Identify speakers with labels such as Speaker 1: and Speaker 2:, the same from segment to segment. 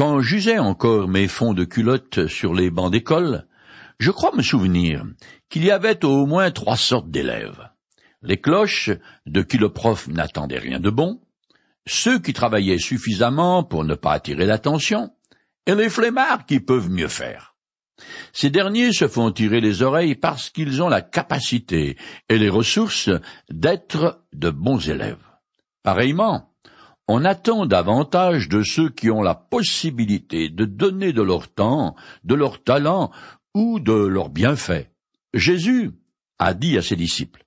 Speaker 1: Quand j'usais encore mes fonds de culotte sur les bancs d'école, je crois me souvenir qu'il y avait au moins trois sortes d'élèves. Les cloches, de qui le prof n'attendait rien de bon, ceux qui travaillaient suffisamment pour ne pas attirer l'attention, et les flemmards qui peuvent mieux faire. Ces derniers se font tirer les oreilles parce qu'ils ont la capacité et les ressources d'être de bons élèves. Pareillement, on attend davantage de ceux qui ont la possibilité de donner de leur temps, de leur talent ou de leurs bienfaits. Jésus a dit à ses disciples,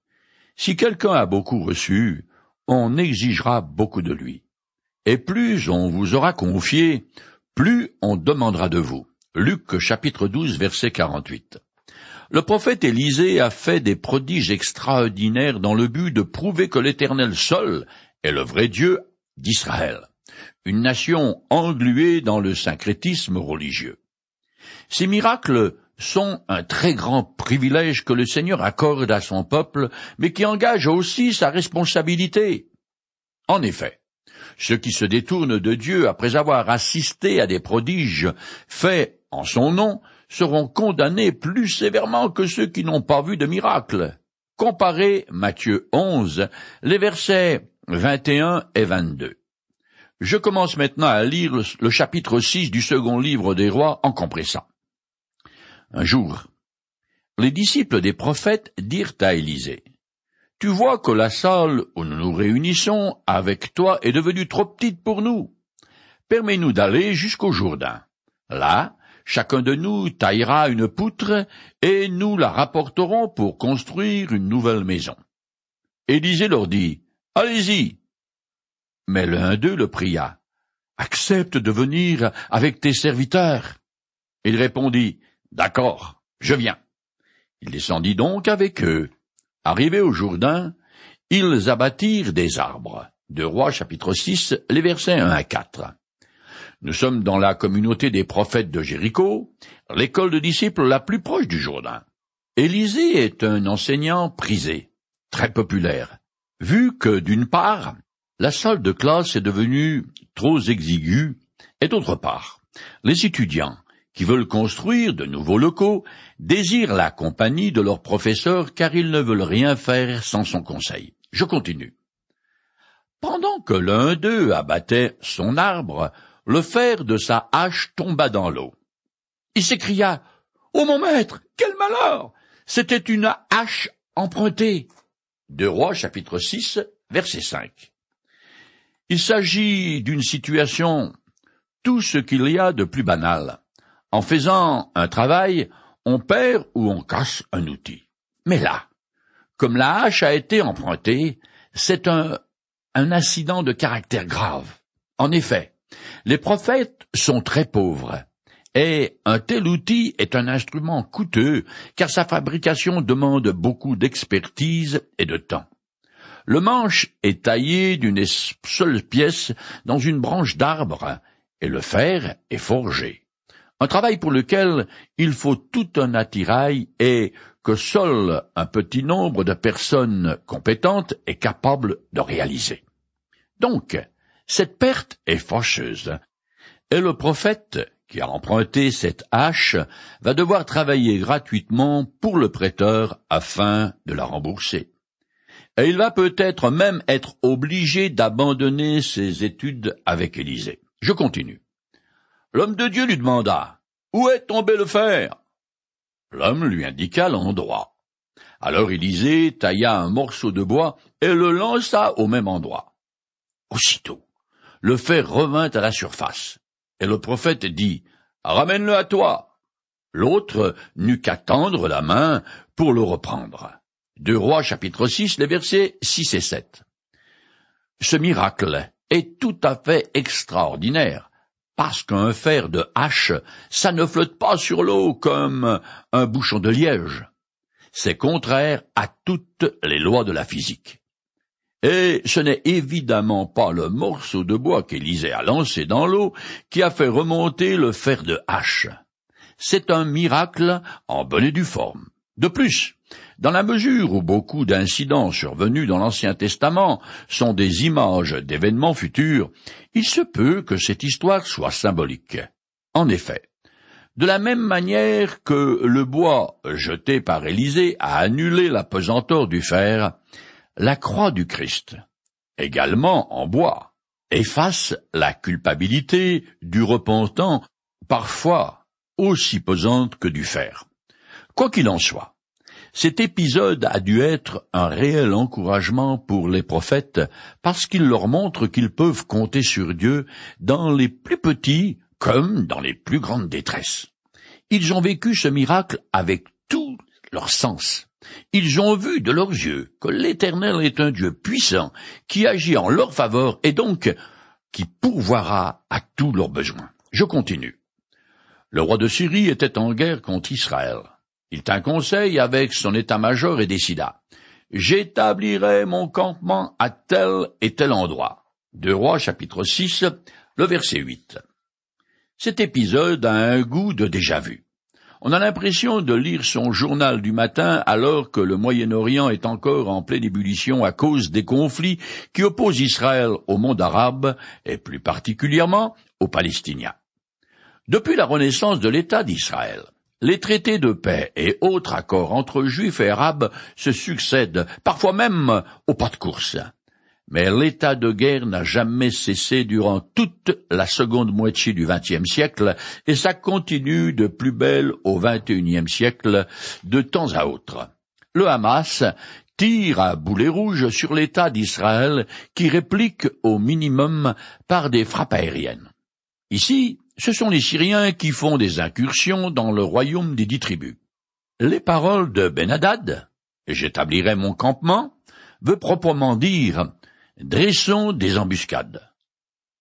Speaker 1: Si quelqu'un a beaucoup reçu, on exigera beaucoup de lui. Et plus on vous aura confié, plus on demandera de vous. Luc chapitre 12 verset 48. Le prophète Élisée a fait des prodiges extraordinaires dans le but de prouver que l'Éternel seul est le vrai Dieu d'Israël, une nation engluée dans le syncrétisme religieux. Ces miracles sont un très grand privilège que le Seigneur accorde à son peuple, mais qui engage aussi sa responsabilité. En effet, ceux qui se détournent de Dieu après avoir assisté à des prodiges faits en son nom seront condamnés plus sévèrement que ceux qui n'ont pas vu de miracle. Comparez Matthieu 11, les versets 21 et 22. Je commence maintenant à lire le chapitre 6 du second livre des rois en compressant. Un jour, les disciples des prophètes dirent à Élisée, Tu vois que la salle où nous nous réunissons avec toi est devenue trop petite pour nous. Permets-nous d'aller jusqu'au Jourdain. Là, chacun de nous taillera une poutre et nous la rapporterons pour construire une nouvelle maison. Élisée leur dit, Allez-y. Mais l'un d'eux le pria, Accepte de venir avec tes serviteurs. Il répondit, D'accord, je viens. Il descendit donc avec eux. Arrivés au Jourdain, ils abattirent des arbres. De Rois chapitre 6, les versets 1 à 4. Nous sommes dans la communauté des prophètes de Jéricho, l'école de disciples la plus proche du Jourdain. Élisée est un enseignant prisé, très populaire, vu que, d'une part, la salle de classe est devenue trop exiguë, et d'autre part, les étudiants, qui veulent construire de nouveaux locaux désirent la compagnie de leur professeur car ils ne veulent rien faire sans son conseil. Je continue. Pendant que l'un d'eux abattait son arbre, le fer de sa hache tomba dans l'eau. Il s'écria Oh mon maître, quel malheur C'était une hache empruntée. Deux Rois chapitre 6 verset 5. Il s'agit d'une situation tout ce qu'il y a de plus banal. En faisant un travail, on perd ou on casse un outil. Mais là, comme la hache a été empruntée, c'est un, un incident de caractère grave. En effet, les prophètes sont très pauvres, et un tel outil est un instrument coûteux, car sa fabrication demande beaucoup d'expertise et de temps. Le manche est taillé d'une seule pièce dans une branche d'arbre, et le fer est forgé un travail pour lequel il faut tout un attirail et que seul un petit nombre de personnes compétentes est capable de réaliser. Donc, cette perte est fâcheuse, et le prophète qui a emprunté cette hache va devoir travailler gratuitement pour le prêteur afin de la rembourser. Et il va peut-être même être obligé d'abandonner ses études avec Élisée. Je continue. L'homme de Dieu lui demanda Où est tombé le fer L'homme lui indiqua l'endroit. Alors Élisée tailla un morceau de bois et le lança au même endroit. Aussitôt, le fer revint à la surface, et le prophète dit Ramène-le à toi. L'autre n'eut qu'à tendre la main pour le reprendre. Deux Rois chapitre 6, les versets 6 et 7. Ce miracle est tout à fait extraordinaire, parce qu'un fer de hache, ça ne flotte pas sur l'eau comme un bouchon de liège. C'est contraire à toutes les lois de la physique. Et ce n'est évidemment pas le morceau de bois qu'Élisée a lancé dans l'eau qui a fait remonter le fer de hache. C'est un miracle en bonne et due forme. De plus, Dans la mesure où beaucoup d'incidents survenus dans l'Ancien Testament sont des images d'événements futurs, il se peut que cette histoire soit symbolique. En effet, de la même manière que le bois jeté par Élisée a annulé la pesanteur du fer, la croix du Christ, également en bois, efface la culpabilité du repentant, parfois aussi pesante que du fer. Quoi qu'il en soit, cet épisode a dû être un réel encouragement pour les prophètes parce qu'il leur montre qu'ils peuvent compter sur Dieu dans les plus petits comme dans les plus grandes détresses. Ils ont vécu ce miracle avec tout leur sens. Ils ont vu de leurs yeux que l'Éternel est un Dieu puissant qui agit en leur faveur et donc qui pourvoira à tous leurs besoins. Je continue. Le roi de Syrie était en guerre contre Israël. Il tint conseil avec son état-major et décida. J'établirai mon campement à tel et tel endroit. Deux rois chapitre 6, le verset 8. Cet épisode a un goût de déjà-vu. On a l'impression de lire son journal du matin alors que le Moyen-Orient est encore en pleine ébullition à cause des conflits qui opposent Israël au monde arabe et plus particulièrement aux Palestiniens. Depuis la renaissance de l'État d'Israël, les traités de paix et autres accords entre juifs et arabes se succèdent, parfois même au pas de course mais l'état de guerre n'a jamais cessé durant toute la seconde moitié du XXe siècle, et ça continue de plus belle au XXIe siècle, de temps à autre. Le Hamas tire à boulet rouge sur l'État d'Israël qui réplique au minimum par des frappes aériennes. Ici, ce sont les Syriens qui font des incursions dans le royaume des dix tribus. Les paroles de Ben Hadad, j'établirai mon campement, veut proprement dire Dressons des embuscades.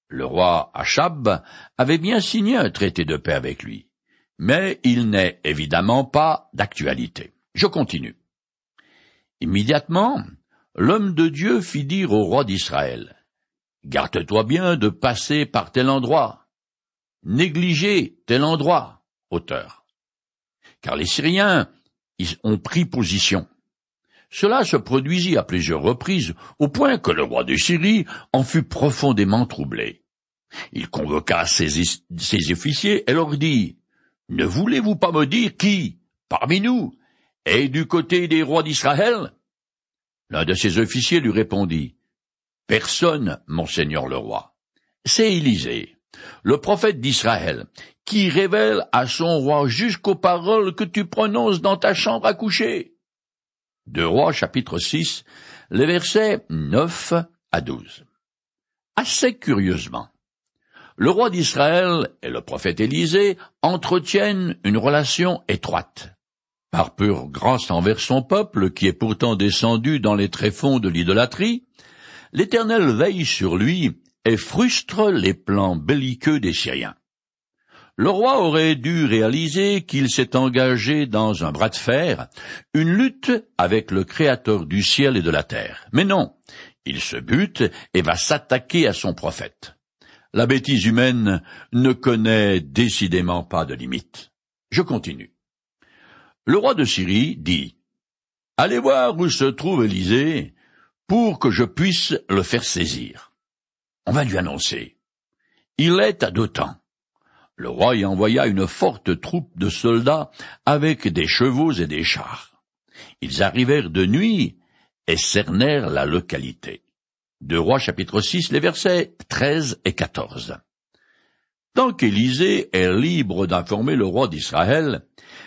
Speaker 1: Le roi Achab avait bien signé un traité de paix avec lui, mais il n'est évidemment pas d'actualité. Je continue. Immédiatement, l'homme de Dieu fit dire au roi d'Israël, Garde-toi bien de passer par tel endroit, négligez tel endroit, auteur. Car les Syriens ont pris position. Cela se produisit à plusieurs reprises, au point que le roi de Syrie en fut profondément troublé. Il convoqua ses, officiers et leur dit Ne voulez-vous pas me dire qui, parmi nous, est du côté des rois d'Israël? L'un de ses officiers lui répondit Personne, monseigneur le roi. C'est Élisée, le prophète d'Israël, qui révèle à son roi jusqu'aux paroles que tu prononces dans ta chambre à coucher. Deux Rois chapitre 6, les versets 9 à 12. Assez curieusement, le roi d'Israël et le prophète Élisée entretiennent une relation étroite. Par pure grâce envers son peuple, qui est pourtant descendu dans les tréfonds de l'idolâtrie, l'Éternel veille sur lui et frustre les plans belliqueux des Syriens. Le roi aurait dû réaliser qu'il s'est engagé dans un bras de fer, une lutte avec le Créateur du ciel et de la terre. Mais non, il se bute et va s'attaquer à son prophète. La bêtise humaine ne connaît décidément pas de limite. Je continue. Le roi de Syrie dit Allez voir où se trouve Élysée pour que je puisse le faire saisir. On va lui annoncer. Il est à deux temps le roi y envoya une forte troupe de soldats avec des chevaux et des chars. Ils arrivèrent de nuit et cernèrent la localité. Deux rois chapitre 6, les versets 13 et 14. Tant qu'Élisée est libre d'informer le roi d'Israël,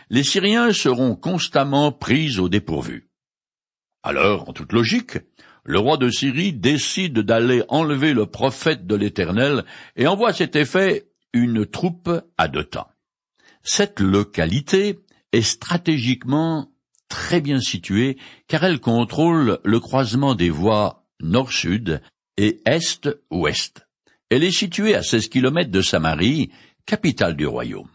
Speaker 1: les Syriens seront constamment pris au dépourvu. Alors, en toute logique, le roi de Syrie décide d'aller enlever le prophète de l'Éternel et envoie cet effet une troupe à deux temps. Cette localité est stratégiquement très bien située car elle contrôle le croisement des voies nord-sud et est-ouest. Elle est située à 16 kilomètres de Samarie, capitale du royaume.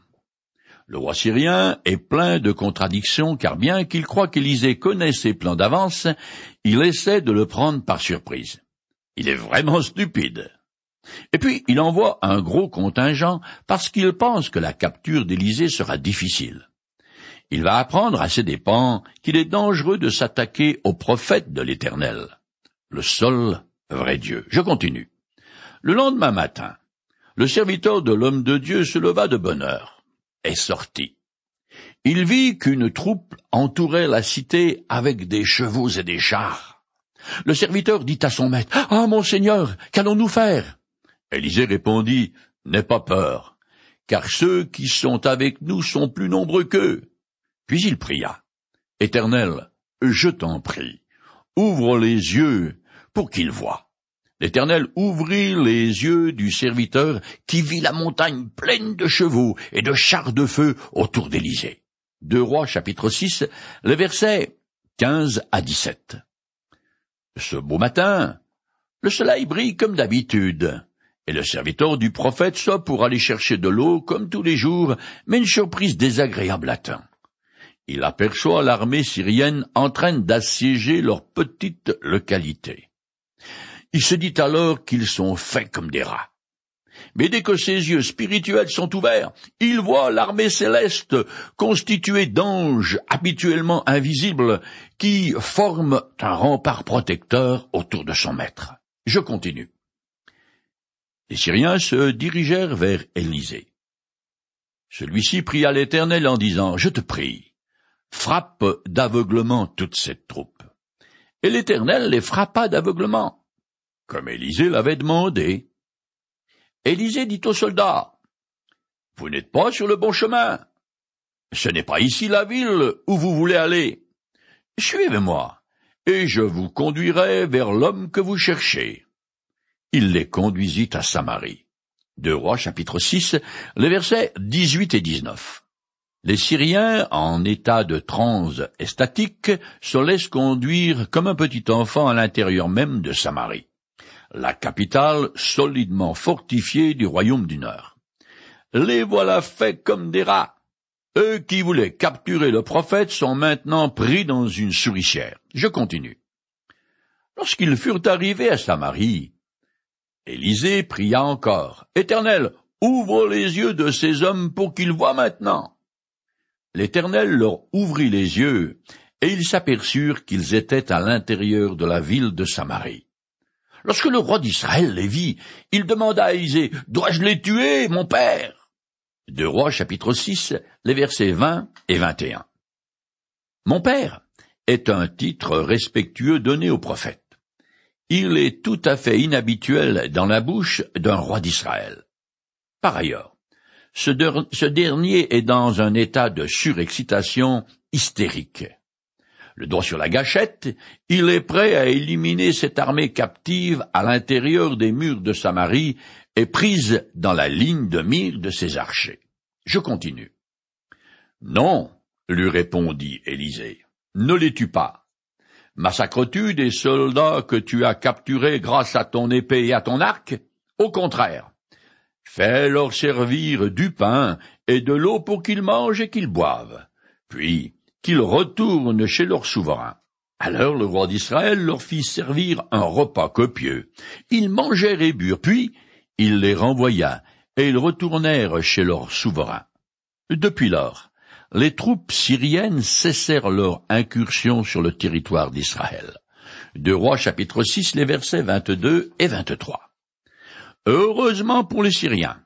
Speaker 1: Le roi syrien est plein de contradictions car bien qu'il croit qu'Élisée connaît ses plans d'avance, il essaie de le prendre par surprise. Il est vraiment stupide. Et puis il envoie un gros contingent parce qu'il pense que la capture d'Élysée sera difficile. il va apprendre à ses dépens qu'il est dangereux de s'attaquer au prophète de l'Éternel, le seul vrai Dieu. Je continue. Le lendemain matin, le serviteur de l'homme de Dieu se leva de bonne heure et sortit. Il vit qu'une troupe entourait la cité avec des chevaux et des chars. Le serviteur dit à son maître, Ah, mon seigneur, qu'allons-nous faire? Élisée répondit, N'aie pas peur, car ceux qui sont avec nous sont plus nombreux qu'eux. Puis il pria. Éternel, je t'en prie, ouvre les yeux pour qu'il voie. L'Éternel ouvrit les yeux du serviteur qui vit la montagne pleine de chevaux et de chars de feu autour d'Élysée. Deux Rois chapitre 6, les versets 15 à 17. Ce beau matin, le soleil brille comme d'habitude, et le serviteur du prophète sort pour aller chercher de l'eau comme tous les jours, mais une surprise désagréable atteint. Il aperçoit l'armée syrienne en train d'assiéger leur petite localité. Il se dit alors qu'ils sont faits comme des rats. Mais dès que ses yeux spirituels sont ouverts, il voit l'armée céleste constituée d'anges habituellement invisibles qui forment un rempart protecteur autour de son maître. Je continue. Les Syriens se dirigèrent vers Élysée. Celui-ci pria l'Éternel en disant, Je te prie, frappe d'aveuglement toute cette troupe. Et l'Éternel les frappa d'aveuglement comme Élisée l'avait demandé. Élisée dit aux soldats, Vous n'êtes pas sur le bon chemin. Ce n'est pas ici la ville où vous voulez aller. Suivez-moi, et je vous conduirai vers l'homme que vous cherchez. Il les conduisit à Samarie. Deux Rois chapitre 6, les versets 18 et 19. Les Syriens, en état de transe statique, se laissent conduire comme un petit enfant à l'intérieur même de Samarie la capitale solidement fortifiée du royaume du Nord. Les voilà faits comme des rats. Eux qui voulaient capturer le prophète sont maintenant pris dans une souricière. Je continue. Lorsqu'ils furent arrivés à Samarie, Élisée pria encore. Éternel, ouvre les yeux de ces hommes pour qu'ils voient maintenant. L'Éternel leur ouvrit les yeux, et ils s'aperçurent qu'ils étaient à l'intérieur de la ville de Samarie. Lorsque le roi d'Israël les vit, il demanda à Élisée, Dois-je les tuer, mon père? Deux Rois chapitre 6, les versets 20 et 21. Mon père est un titre respectueux donné au prophète. Il est tout à fait inhabituel dans la bouche d'un roi d'Israël. Par ailleurs, ce, dernier est dans un état de surexcitation hystérique le doigt sur la gâchette, il est prêt à éliminer cette armée captive à l'intérieur des murs de Samarie et prise dans la ligne de mire de ses archers. Je continue. Non, lui répondit Élisée, ne les tue pas. Massacres-tu des soldats que tu as capturés grâce à ton épée et à ton arc? Au contraire. Fais-leur servir du pain et de l'eau pour qu'ils mangent et qu'ils boivent. Puis, qu'ils retournent chez leur souverain. Alors le roi d'Israël leur fit servir un repas copieux. Ils mangèrent et burent, puis il les renvoya, et ils retournèrent chez leur souverain. Depuis lors, les troupes syriennes cessèrent leur incursion sur le territoire d'Israël. De Rois chapitre 6, les versets 22 et 23. Heureusement pour les Syriens,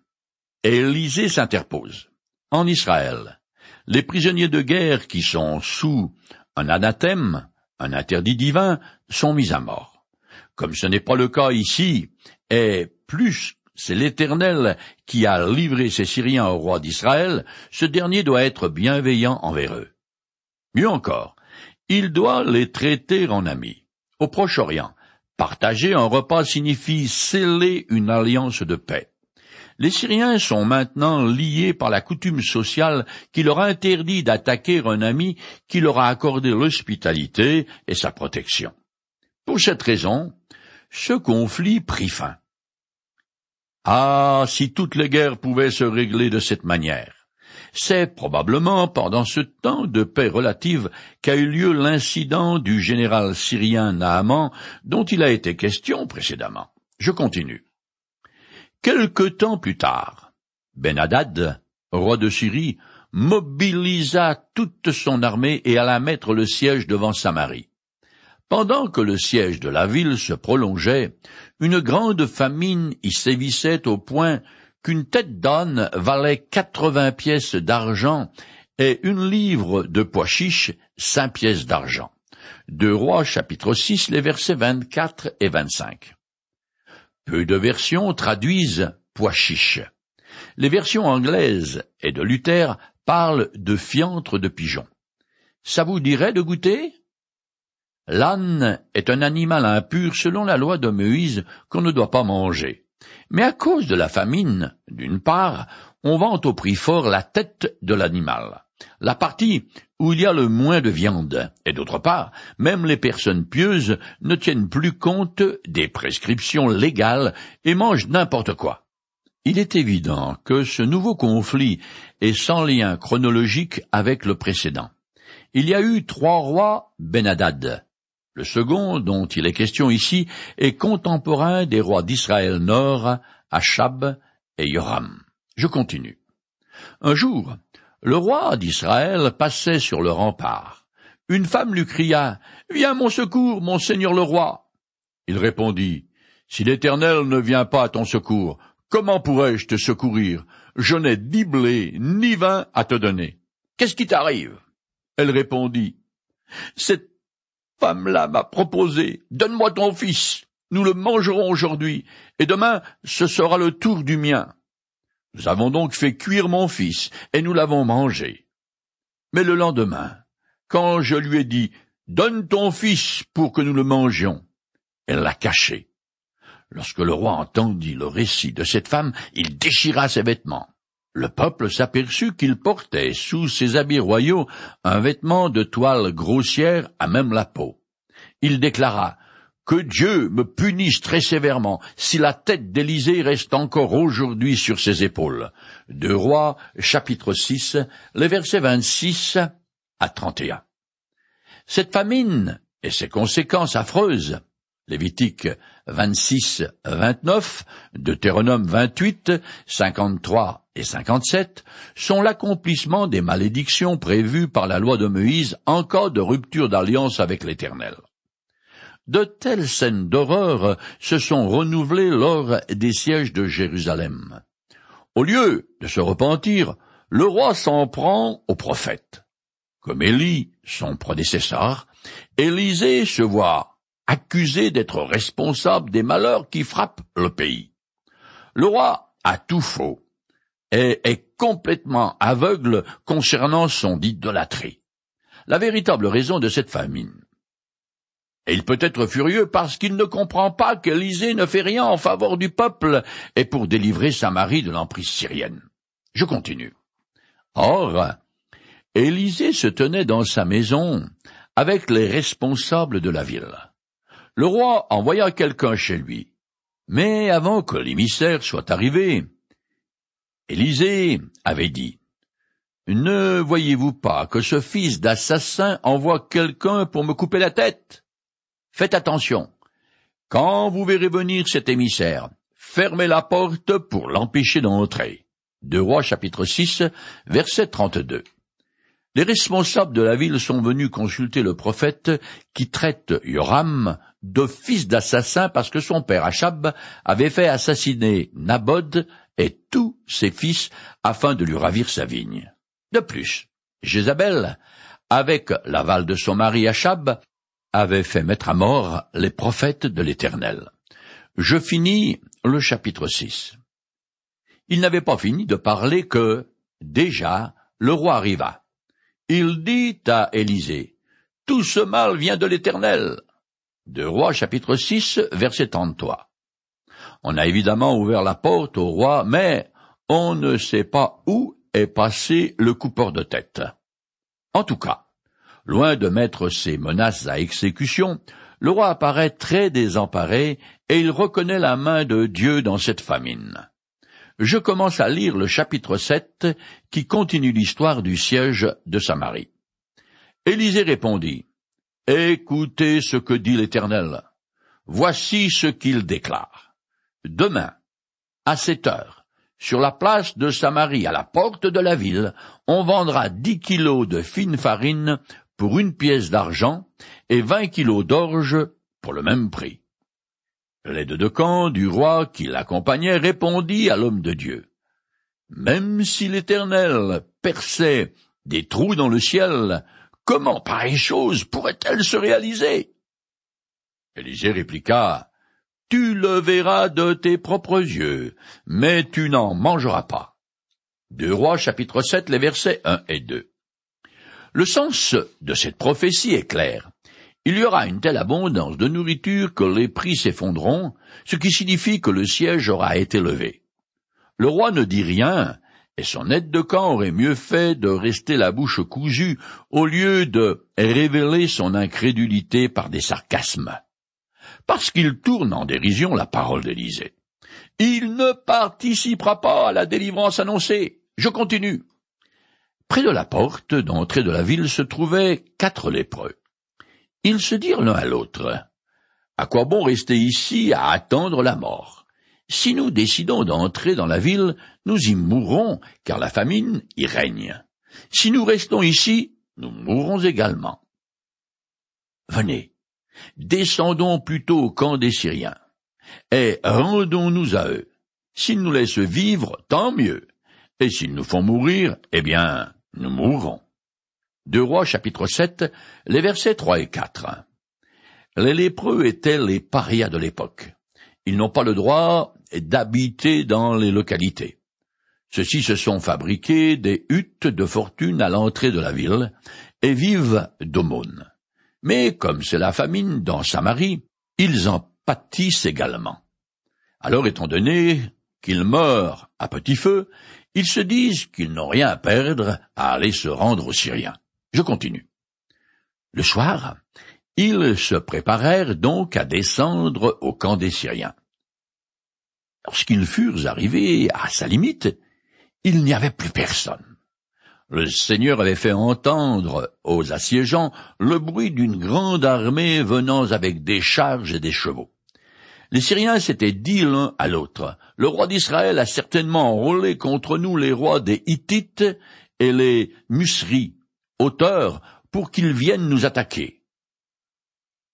Speaker 1: Élisée s'interpose. En Israël, les prisonniers de guerre qui sont sous un anathème, un interdit divin, sont mis à mort. Comme ce n'est pas le cas ici, et plus c'est l'Éternel qui a livré ces Syriens au roi d'Israël, ce dernier doit être bienveillant envers eux. Mieux encore, il doit les traiter en amis. Au Proche-Orient, partager un repas signifie sceller une alliance de paix. Les Syriens sont maintenant liés par la coutume sociale qui leur interdit d'attaquer un ami qui leur a accordé l'hospitalité et sa protection. Pour cette raison, ce conflit prit fin. Ah, si toutes les guerres pouvaient se régler de cette manière. C'est probablement pendant ce temps de paix relative qu'a eu lieu l'incident du général syrien Naaman dont il a été question précédemment. Je continue. Quelque temps plus tard, Ben-Hadad, roi de Syrie, mobilisa toute son armée et alla mettre le siège devant Samarie. Pendant que le siège de la ville se prolongeait, une grande famine y sévissait au point qu'une tête d'âne valait quatre-vingts pièces d'argent et une livre de pois chiches cinq pièces d'argent. Deux Rois chapitre 6 les versets 24 et 25. Peu de versions traduisent pois chiches. Les versions anglaises et de Luther parlent de fiantre de pigeons. Ça vous dirait de goûter? L'âne est un animal impur selon la loi de Moïse qu'on ne doit pas manger. Mais à cause de la famine, d'une part, on vend au prix fort la tête de l'animal, la partie où il y a le moins de viande, et d'autre part, même les personnes pieuses ne tiennent plus compte des prescriptions légales et mangent n'importe quoi. Il est évident que ce nouveau conflit est sans lien chronologique avec le précédent. Il y a eu trois rois Benadad, le second, dont il est question ici, est contemporain des rois d'Israël Nord, Achab et Yoram. Je continue. Un jour, le roi d'Israël passait sur le rempart. Une femme lui cria, Viens mon secours, mon seigneur le roi. Il répondit, Si l'Éternel ne vient pas à ton secours, comment pourrais-je te secourir? Je n'ai ni blé, ni vin à te donner. Qu'est-ce qui t'arrive? Elle répondit, femme-là m'a proposé, donne-moi ton fils, nous le mangerons aujourd'hui, et demain ce sera le tour du mien. Nous avons donc fait cuire mon fils, et nous l'avons mangé. Mais le lendemain, quand je lui ai dit, donne ton fils pour que nous le mangions, elle l'a caché. Lorsque le roi entendit le récit de cette femme, il déchira ses vêtements. Le peuple s'aperçut qu'il portait sous ses habits royaux un vêtement de toile grossière à même la peau. Il déclara que Dieu me punisse très sévèrement si la tête d'Élysée reste encore aujourd'hui sur ses épaules. De Rois, chapitre 6, les versets 26 à 31. Cette famine et ses conséquences affreuses Lévitique 26, 29, Deutéronome 28, 53 et 57 sont l'accomplissement des malédictions prévues par la loi de Moïse en cas de rupture d'alliance avec l'Éternel. De telles scènes d'horreur se sont renouvelées lors des sièges de Jérusalem. Au lieu de se repentir, le roi s'en prend au prophète. Comme Élie, son prédécesseur, Élisée se voit accusé d'être responsable des malheurs qui frappent le pays. Le roi a tout faux et est complètement aveugle concernant son idolâtrie. La véritable raison de cette famine. Et il peut être furieux parce qu'il ne comprend pas qu'Élysée ne fait rien en faveur du peuple et pour délivrer Samarie de l'emprise syrienne. Je continue. Or, Élisée se tenait dans sa maison avec les responsables de la ville. Le roi envoya quelqu'un chez lui. Mais avant que l'émissaire soit arrivé, Élisée avait dit, Ne voyez-vous pas que ce fils d'assassin envoie quelqu'un pour me couper la tête? Faites attention. Quand vous verrez venir cet émissaire, fermez la porte pour l'empêcher d'entrer. Deux Rois chapitre 6, verset 32. Les responsables de la ville sont venus consulter le prophète qui traite Yoram de fils d'assassin parce que son père Achab avait fait assassiner Nabod et tous ses fils afin de lui ravir sa vigne. De plus, Jézabel, avec l'aval de son mari Achab, avait fait mettre à mort les prophètes de l'Éternel. Je finis le chapitre 6. Il n'avait pas fini de parler que, déjà, le roi arriva. Il dit à Élisée, Tout ce mal vient de l'Éternel. De Roi chapitre 6, verset 33. On a évidemment ouvert la porte au roi, mais on ne sait pas où est passé le coupeur de tête. En tout cas, loin de mettre ses menaces à exécution, le roi apparaît très désemparé et il reconnaît la main de Dieu dans cette famine. Je commence à lire le chapitre 7 qui continue l'histoire du siège de Samarie. Élisée répondit, Écoutez ce que dit l'Éternel. Voici ce qu'il déclare. Demain, à cette heure, sur la place de Samarie, à la porte de la ville, on vendra dix kilos de fine farine pour une pièce d'argent et vingt kilos d'orge pour le même prix. L'aide de camp du roi qui l'accompagnait répondit à l'homme de Dieu. Même si l'Éternel perçait des trous dans le ciel, comment pareille chose pourrait-elle se réaliser? Élisée répliqua, tu le verras de tes propres yeux, mais tu n'en mangeras pas. Deux Rois chapitre 7 les versets 1 et 2. Le sens de cette prophétie est clair. Il y aura une telle abondance de nourriture que les prix s'effondreront, ce qui signifie que le siège aura été levé. Le roi ne dit rien, et son aide de camp aurait mieux fait de rester la bouche cousue au lieu de révéler son incrédulité par des sarcasmes parce qu'il tourne en dérision la parole d'Élisée. Il ne participera pas à la délivrance annoncée. Je continue. Près de la porte d'entrée de la ville se trouvaient quatre lépreux. Ils se dirent l'un à l'autre. À quoi bon rester ici à attendre la mort? Si nous décidons d'entrer dans la ville, nous y mourrons, car la famine y règne. Si nous restons ici, nous mourrons également. Venez, Descendons plutôt au camp des Syriens, et rendons-nous à eux. S'ils nous laissent vivre, tant mieux, et s'ils nous font mourir, eh bien, nous mourrons. Deux Rois chapitre 7, les versets 3 et 4. Les lépreux étaient les parias de l'époque. Ils n'ont pas le droit d'habiter dans les localités. Ceux-ci se sont fabriqués des huttes de fortune à l'entrée de la ville et vivent d'aumônes. Mais comme c'est la famine dans Samarie, ils en pâtissent également. Alors étant donné qu'ils meurent à petit feu, ils se disent qu'ils n'ont rien à perdre à aller se rendre aux Syriens. Je continue. Le soir, ils se préparèrent donc à descendre au camp des Syriens. Lorsqu'ils furent arrivés à sa limite, il n'y avait plus personne. Le Seigneur avait fait entendre aux assiégeants le bruit d'une grande armée venant avec des charges et des chevaux. Les Syriens s'étaient dit l'un à l'autre, le roi d'Israël a certainement enrôlé contre nous les rois des Hittites et les Musri, auteurs, pour qu'ils viennent nous attaquer.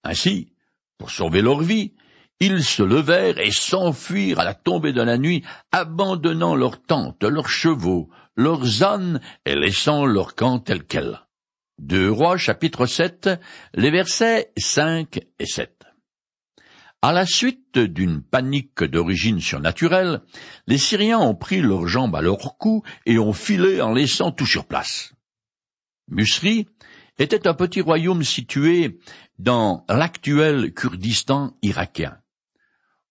Speaker 1: Ainsi, pour sauver leur vie, ils se levèrent et s'enfuirent à la tombée de la nuit, abandonnant leurs tentes, leurs chevaux, leurs ânes et laissant leur camp tel quel. Deux Rois chapitre 7, les versets 5 et 7. À la suite d'une panique d'origine surnaturelle, les Syriens ont pris leurs jambes à leur cou et ont filé en laissant tout sur place. Musri était un petit royaume situé dans l'actuel Kurdistan irakien.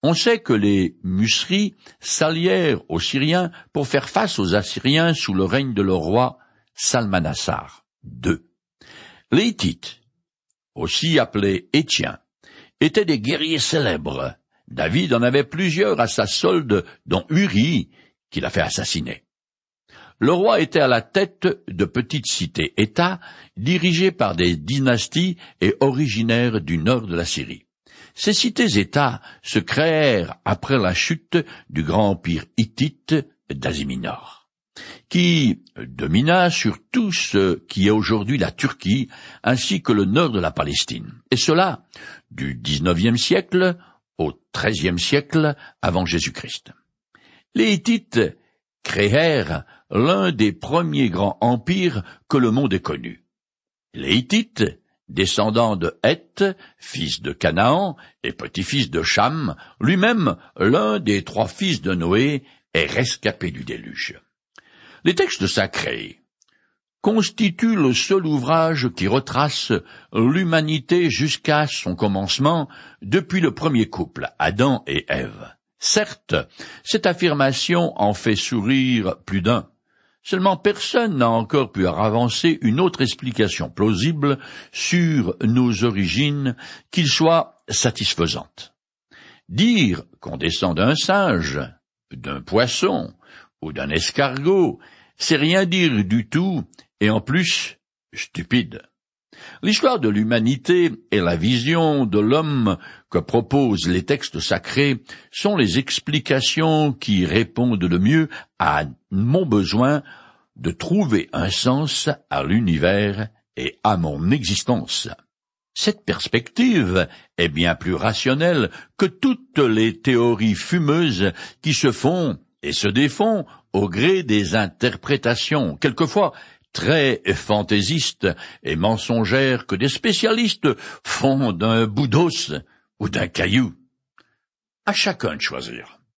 Speaker 1: On sait que les Musri s'allièrent aux Syriens pour faire face aux Assyriens sous le règne de leur roi Salmanassar II. Les Hittites, aussi appelés Étiens, étaient des guerriers célèbres. David en avait plusieurs à sa solde, dont Uri, qu'il a fait assassiner. Le roi était à la tête de petites cités-États dirigées par des dynasties et originaires du nord de la Syrie. Ces cités-États se créèrent après la chute du grand empire hittite d'Asie Mineure, qui domina sur tout ce qui est aujourd'hui la Turquie ainsi que le nord de la Palestine, et cela du XIXe siècle au XIIIe siècle avant Jésus-Christ. Les Hittites créèrent l'un des premiers grands empires que le monde ait connu. Les Hittites descendant de Heth, fils de Canaan et petit-fils de Cham, lui-même l'un des trois fils de Noé, est rescapé du déluge. Les textes sacrés constituent le seul ouvrage qui retrace l'humanité jusqu'à son commencement depuis le premier couple, Adam et Ève. Certes, cette affirmation en fait sourire plus d'un, Seulement personne n'a encore pu avancer une autre explication plausible sur nos origines qu'il soit satisfaisante. Dire qu'on descend d'un singe, d'un poisson ou d'un escargot, c'est rien dire du tout et en plus stupide. L'histoire de l'humanité et la vision de l'homme que proposent les textes sacrés sont les explications qui répondent le mieux à mon besoin de trouver un sens à l'univers et à mon existence. Cette perspective est bien plus rationnelle que toutes les théories fumeuses qui se font et se défont au gré des interprétations, quelquefois très fantaisistes et mensongères que des spécialistes font d'un bout d'os ou d'un caillou. À chacun de choisir.